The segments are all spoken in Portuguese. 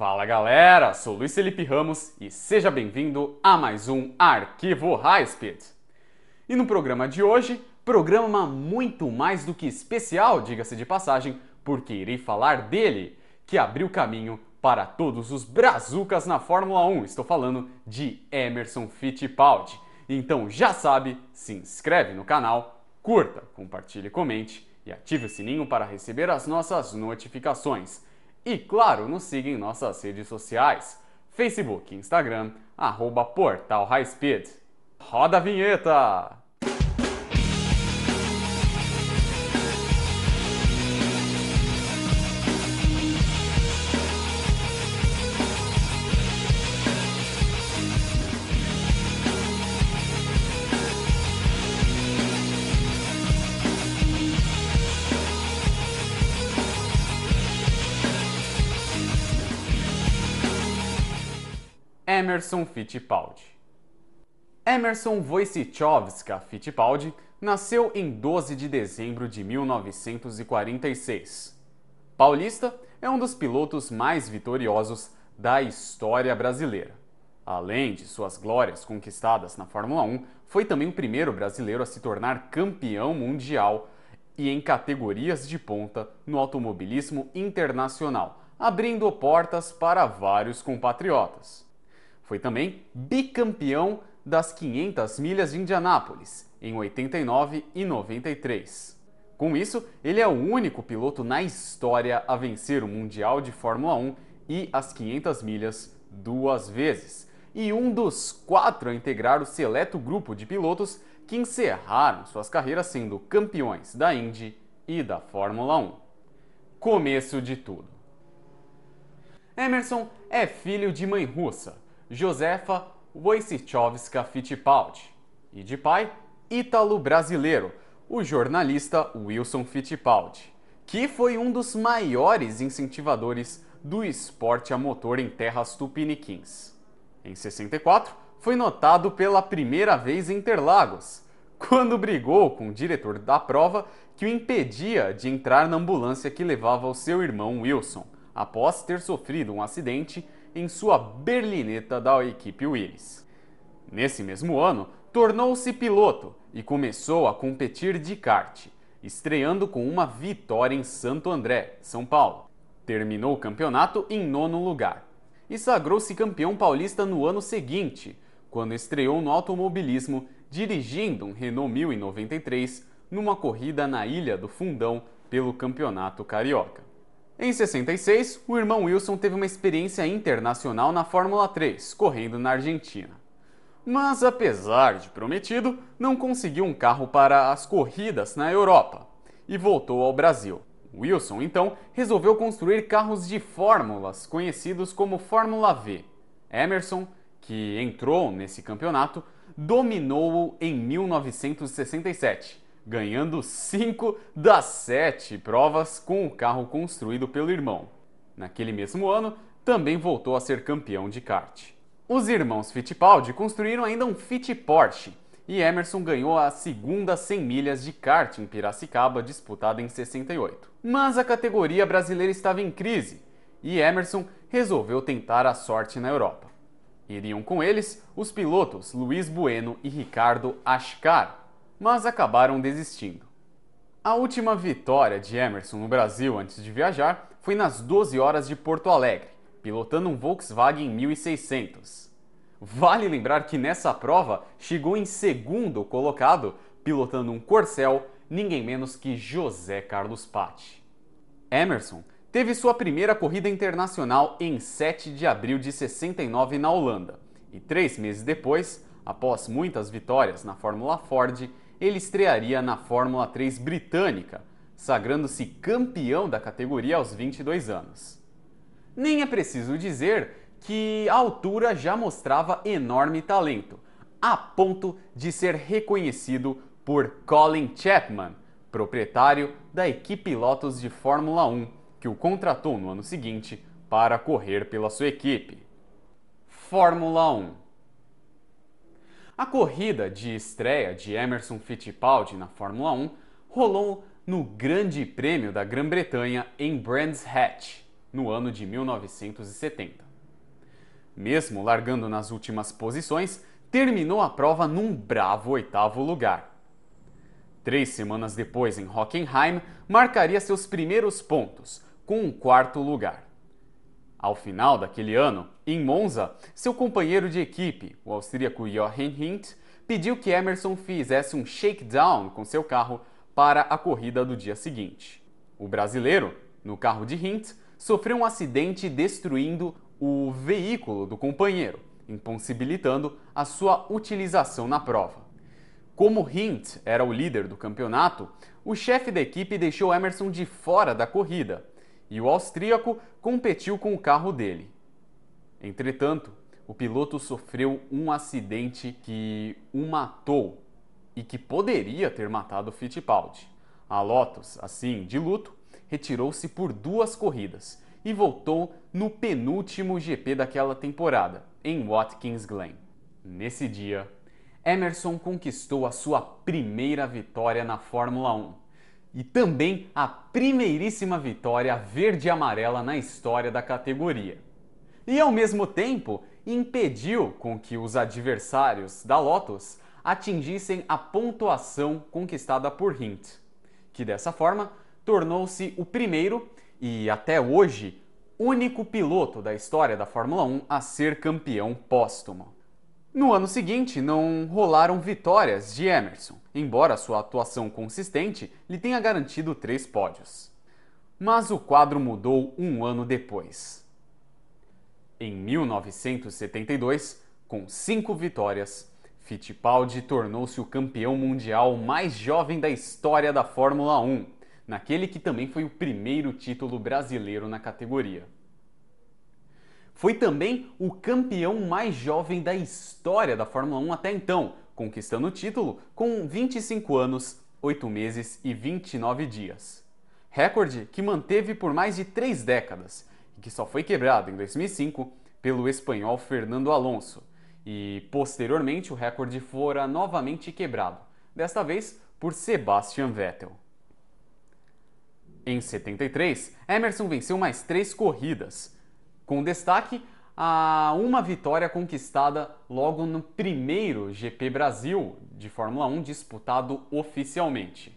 Fala galera, sou Luiz Felipe Ramos e seja bem-vindo a mais um Arquivo High Speed. E no programa de hoje, programa muito mais do que especial, diga-se de passagem, porque irei falar dele, que abriu caminho para todos os brazucas na Fórmula 1. Estou falando de Emerson Fittipaldi. Então já sabe, se inscreve no canal, curta, compartilhe, comente e ative o sininho para receber as nossas notificações. E claro, nos siga em nossas redes sociais, Facebook Instagram, arroba Portal High Speed. Roda a vinheta! Emerson Fittipaldi. Emerson Wojciechowska Fittipaldi nasceu em 12 de dezembro de 1946. Paulista é um dos pilotos mais vitoriosos da história brasileira. Além de suas glórias conquistadas na Fórmula 1, foi também o primeiro brasileiro a se tornar campeão mundial e em categorias de ponta no automobilismo internacional, abrindo portas para vários compatriotas. Foi também bicampeão das 500 milhas de Indianápolis em 89 e 93. Com isso, ele é o único piloto na história a vencer o Mundial de Fórmula 1 e as 500 milhas duas vezes, e um dos quatro a integrar o seleto grupo de pilotos que encerraram suas carreiras sendo campeões da Indy e da Fórmula 1. Começo de tudo. Emerson é filho de mãe russa Josefa Wojciechowska Fittipaldi e de pai ítalo-brasileiro, o jornalista Wilson Fittipaldi, que foi um dos maiores incentivadores do esporte a motor em terras tupiniquins. Em 64, foi notado pela primeira vez em Interlagos, quando brigou com o diretor da prova que o impedia de entrar na ambulância que levava o seu irmão Wilson, após ter sofrido um acidente em sua berlineta da equipe Willis. Nesse mesmo ano, tornou-se piloto e começou a competir de kart, estreando com uma vitória em Santo André, São Paulo. Terminou o campeonato em nono lugar e sagrou-se campeão paulista no ano seguinte, quando estreou no automobilismo dirigindo um Renault 1093 numa corrida na Ilha do Fundão pelo Campeonato Carioca. Em 66, o irmão Wilson teve uma experiência internacional na Fórmula 3, correndo na Argentina. Mas, apesar de prometido, não conseguiu um carro para as corridas na Europa e voltou ao Brasil. Wilson, então, resolveu construir carros de fórmulas conhecidos como Fórmula V. Emerson, que entrou nesse campeonato, dominou-o em 1967 ganhando 5 das 7 provas com o carro construído pelo irmão. Naquele mesmo ano, também voltou a ser campeão de kart. Os irmãos Fittipaldi construíram ainda um Fit Porsche e Emerson ganhou a segunda 100 milhas de kart em Piracicaba, disputada em 68. Mas a categoria brasileira estava em crise e Emerson resolveu tentar a sorte na Europa. Iriam com eles os pilotos Luiz Bueno e Ricardo Ascar, mas acabaram desistindo. A última vitória de Emerson no Brasil antes de viajar foi nas 12 horas de Porto Alegre, pilotando um Volkswagen 1600. Vale lembrar que nessa prova chegou em segundo colocado, pilotando um Corcel, ninguém menos que José Carlos Patti. Emerson teve sua primeira corrida internacional em 7 de abril de 69 na Holanda, e três meses depois, após muitas vitórias na Fórmula Ford, ele estrearia na Fórmula 3 britânica, sagrando-se campeão da categoria aos 22 anos. Nem é preciso dizer que a altura já mostrava enorme talento, a ponto de ser reconhecido por Colin Chapman, proprietário da equipe Lotus de Fórmula 1, que o contratou no ano seguinte para correr pela sua equipe. Fórmula 1 a corrida de estreia de Emerson Fittipaldi na Fórmula 1 rolou no Grande Prêmio da Grã-Bretanha em Brands Hatch, no ano de 1970. Mesmo largando nas últimas posições, terminou a prova num bravo oitavo lugar. Três semanas depois, em Hockenheim, marcaria seus primeiros pontos, com um quarto lugar. Ao final daquele ano, em Monza, seu companheiro de equipe, o austríaco Jochen Hint, pediu que Emerson fizesse um shakedown com seu carro para a corrida do dia seguinte. O brasileiro, no carro de Hint, sofreu um acidente destruindo o veículo do companheiro, impossibilitando a sua utilização na prova. Como Hint era o líder do campeonato, o chefe da equipe deixou Emerson de fora da corrida e o austríaco competiu com o carro dele. Entretanto, o piloto sofreu um acidente que o matou e que poderia ter matado Fittipaldi. A Lotus, assim, de luto, retirou-se por duas corridas e voltou no penúltimo GP daquela temporada, em Watkins Glen. Nesse dia, Emerson conquistou a sua primeira vitória na Fórmula 1 e também a primeiríssima vitória verde-amarela na história da categoria. E ao mesmo tempo, impediu com que os adversários da Lotus atingissem a pontuação conquistada por Hint, que dessa forma tornou-se o primeiro e até hoje único piloto da história da Fórmula 1 a ser campeão póstumo. No ano seguinte, não rolaram vitórias de Emerson, embora sua atuação consistente lhe tenha garantido três pódios. Mas o quadro mudou um ano depois. Em 1972, com cinco vitórias, Fittipaldi tornou-se o campeão mundial mais jovem da história da Fórmula 1 naquele que também foi o primeiro título brasileiro na categoria. Foi também o campeão mais jovem da história da Fórmula 1 até então, conquistando o título com 25 anos, 8 meses e 29 dias. Recorde que manteve por mais de três décadas e que só foi quebrado em 2005 pelo espanhol Fernando Alonso. E posteriormente o recorde fora novamente quebrado, desta vez por Sebastian Vettel. Em 73, Emerson venceu mais três corridas, com destaque a uma vitória conquistada logo no primeiro GP Brasil de Fórmula 1 disputado oficialmente.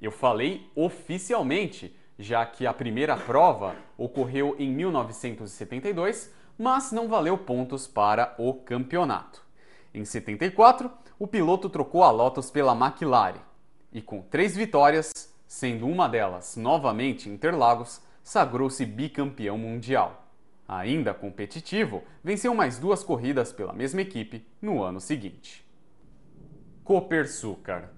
Eu falei oficialmente, já que a primeira prova ocorreu em 1972, mas não valeu pontos para o campeonato. Em 74, o piloto trocou a Lotus pela McLaren e, com três vitórias, sendo uma delas novamente Interlagos, sagrou-se bicampeão mundial. Ainda competitivo, venceu mais duas corridas pela mesma equipe no ano seguinte. Copersucar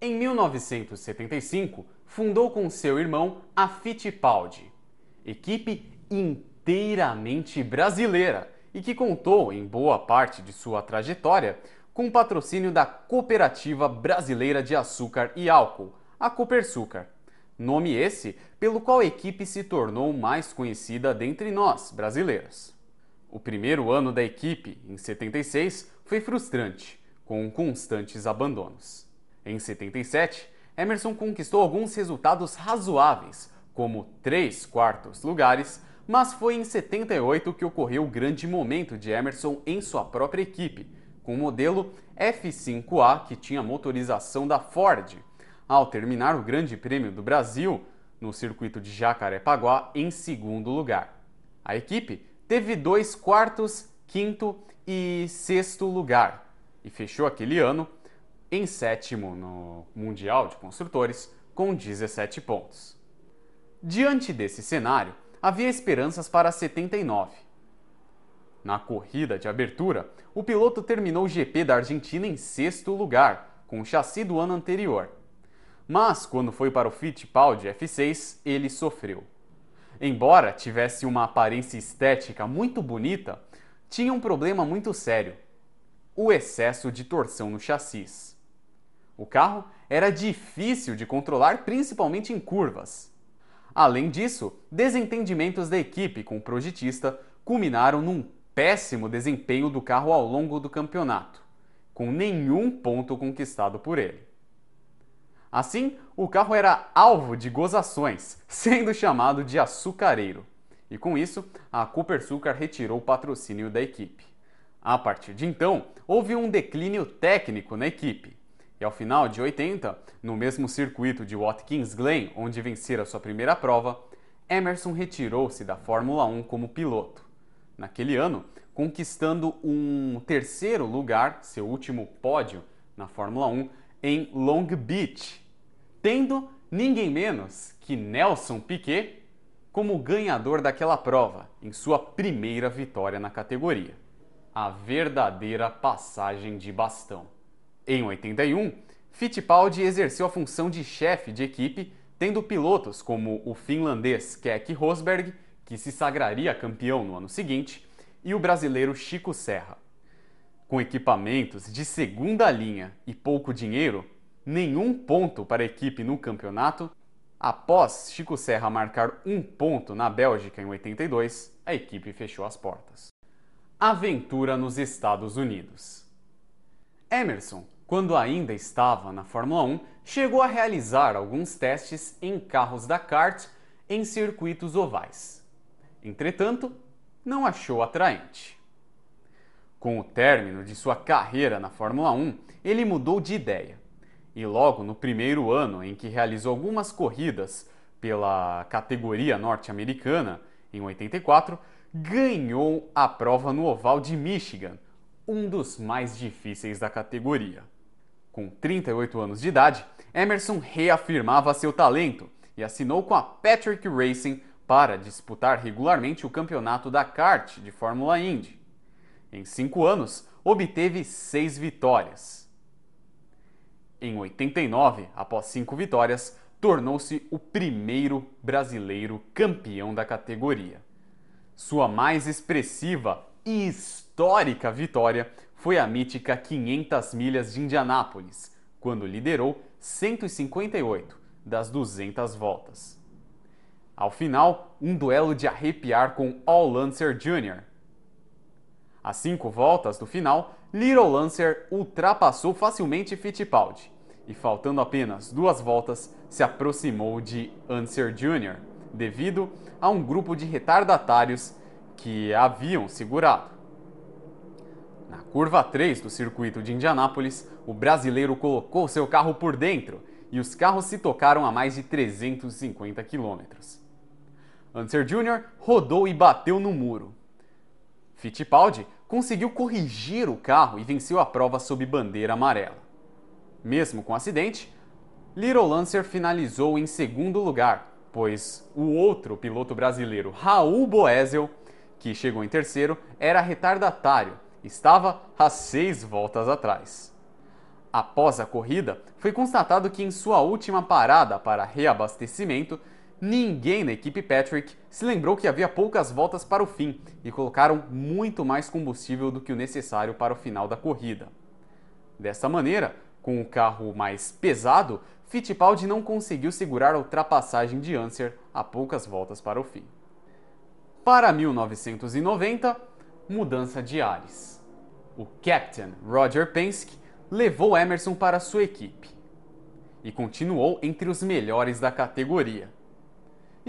Em 1975, fundou com seu irmão a Fittipaldi, equipe inteiramente brasileira e que contou, em boa parte de sua trajetória, com o patrocínio da Cooperativa Brasileira de Açúcar e Álcool, a Copersucar. Nome esse pelo qual a equipe se tornou mais conhecida dentre nós, brasileiros. O primeiro ano da equipe, em 76, foi frustrante, com constantes abandonos. Em 77, Emerson conquistou alguns resultados razoáveis, como três quartos lugares, mas foi em 78 que ocorreu o grande momento de Emerson em sua própria equipe, com o modelo F5A que tinha motorização da Ford, ao terminar o Grande Prêmio do Brasil no circuito de Jacarepaguá em segundo lugar. A equipe teve dois quartos, quinto e sexto lugar e fechou aquele ano em sétimo no Mundial de Construtores com 17 pontos. Diante desse cenário, havia esperanças para 79. Na corrida de abertura, o piloto terminou o GP da Argentina em sexto lugar, com o chassi do ano anterior mas quando foi para o Fittipaldi F6, ele sofreu. Embora tivesse uma aparência estética muito bonita, tinha um problema muito sério: o excesso de torção no chassis. O carro era difícil de controlar, principalmente em curvas. Além disso, desentendimentos da equipe com o projetista culminaram num péssimo desempenho do carro ao longo do campeonato, com nenhum ponto conquistado por ele. Assim, o carro era alvo de gozações, sendo chamado de açucareiro. E com isso, a Cooper Sucar retirou o patrocínio da equipe. A partir de então, houve um declínio técnico na equipe. E ao final de 80, no mesmo circuito de Watkins Glen, onde vencera sua primeira prova, Emerson retirou-se da Fórmula 1 como piloto. Naquele ano, conquistando um terceiro lugar, seu último pódio na Fórmula 1, em Long Beach, tendo ninguém menos que Nelson Piquet como ganhador daquela prova, em sua primeira vitória na categoria. A verdadeira passagem de bastão. Em 81, Fittipaldi exerceu a função de chefe de equipe, tendo pilotos como o finlandês Keke Rosberg, que se sagraria campeão no ano seguinte, e o brasileiro Chico Serra. Com equipamentos de segunda linha e pouco dinheiro, nenhum ponto para a equipe no campeonato. Após Chico Serra marcar um ponto na Bélgica em 82, a equipe fechou as portas. Aventura nos Estados Unidos. Emerson, quando ainda estava na Fórmula 1, chegou a realizar alguns testes em carros da kart em circuitos ovais. Entretanto, não achou atraente. Com o término de sua carreira na Fórmula 1, ele mudou de ideia e logo no primeiro ano em que realizou algumas corridas pela categoria norte-americana, em 84, ganhou a prova no Oval de Michigan, um dos mais difíceis da categoria. Com 38 anos de idade, Emerson reafirmava seu talento e assinou com a Patrick Racing para disputar regularmente o campeonato da kart de Fórmula Indy. Em cinco anos, obteve seis vitórias. Em 89, após cinco vitórias, tornou-se o primeiro brasileiro campeão da categoria. Sua mais expressiva e histórica vitória foi a mítica 500 milhas de Indianápolis, quando liderou 158 das 200 voltas. Ao final, um duelo de arrepiar com All Lancer Jr., às cinco voltas do final, Little Lancer ultrapassou facilmente Fittipaldi e, faltando apenas duas voltas, se aproximou de Anser Jr., devido a um grupo de retardatários que haviam segurado. Na curva 3 do circuito de Indianápolis, o brasileiro colocou seu carro por dentro e os carros se tocaram a mais de 350 km. Anser Jr. rodou e bateu no muro, Fittipaldi conseguiu corrigir o carro e venceu a prova sob bandeira amarela. Mesmo com o acidente, Little Lancer finalizou em segundo lugar, pois o outro piloto brasileiro, Raul Boesel, que chegou em terceiro, era retardatário, estava a seis voltas atrás. Após a corrida, foi constatado que em sua última parada para reabastecimento, Ninguém na equipe Patrick se lembrou que havia poucas voltas para o fim e colocaram muito mais combustível do que o necessário para o final da corrida. Dessa maneira, com o carro mais pesado, Fittipaldi não conseguiu segurar a ultrapassagem de Anser a poucas voltas para o fim. Para 1990, mudança de ares. O captain Roger Penske levou Emerson para sua equipe e continuou entre os melhores da categoria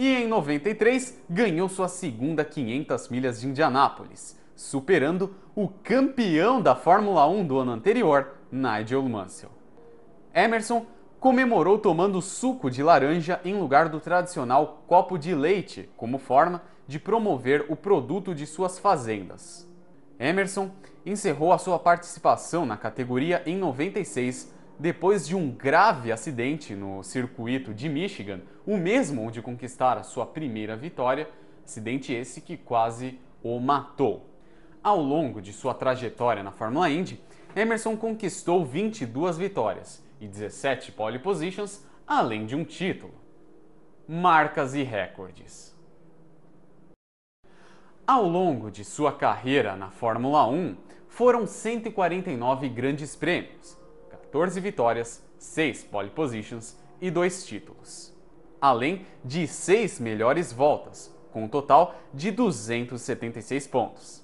e em 93 ganhou sua segunda 500 milhas de Indianápolis, superando o campeão da Fórmula 1 do ano anterior, Nigel Mansell. Emerson comemorou tomando suco de laranja em lugar do tradicional copo de leite, como forma de promover o produto de suas fazendas. Emerson encerrou a sua participação na categoria em 96 depois de um grave acidente no circuito de Michigan, o mesmo onde conquistara sua primeira vitória, acidente esse que quase o matou. Ao longo de sua trajetória na Fórmula Indy, Emerson conquistou 22 vitórias e 17 pole positions, além de um título. Marcas e recordes. Ao longo de sua carreira na Fórmula 1, foram 149 grandes prêmios, 14 vitórias, 6 pole positions e 2 títulos. Além de 6 melhores voltas, com um total de 276 pontos.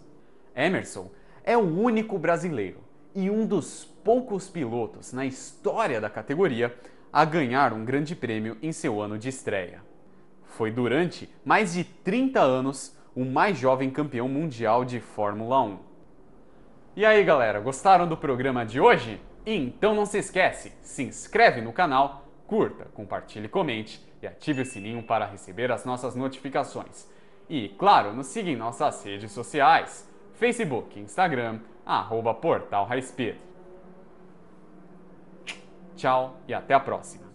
Emerson é o único brasileiro e um dos poucos pilotos na história da categoria a ganhar um grande prêmio em seu ano de estreia. Foi durante mais de 30 anos o mais jovem campeão mundial de Fórmula 1. E aí, galera, gostaram do programa de hoje? Então não se esquece, se inscreve no canal, curta, compartilhe, comente e ative o sininho para receber as nossas notificações. E, claro, nos siga em nossas redes sociais, Facebook, Instagram, arroba Portal High Speed. Tchau e até a próxima!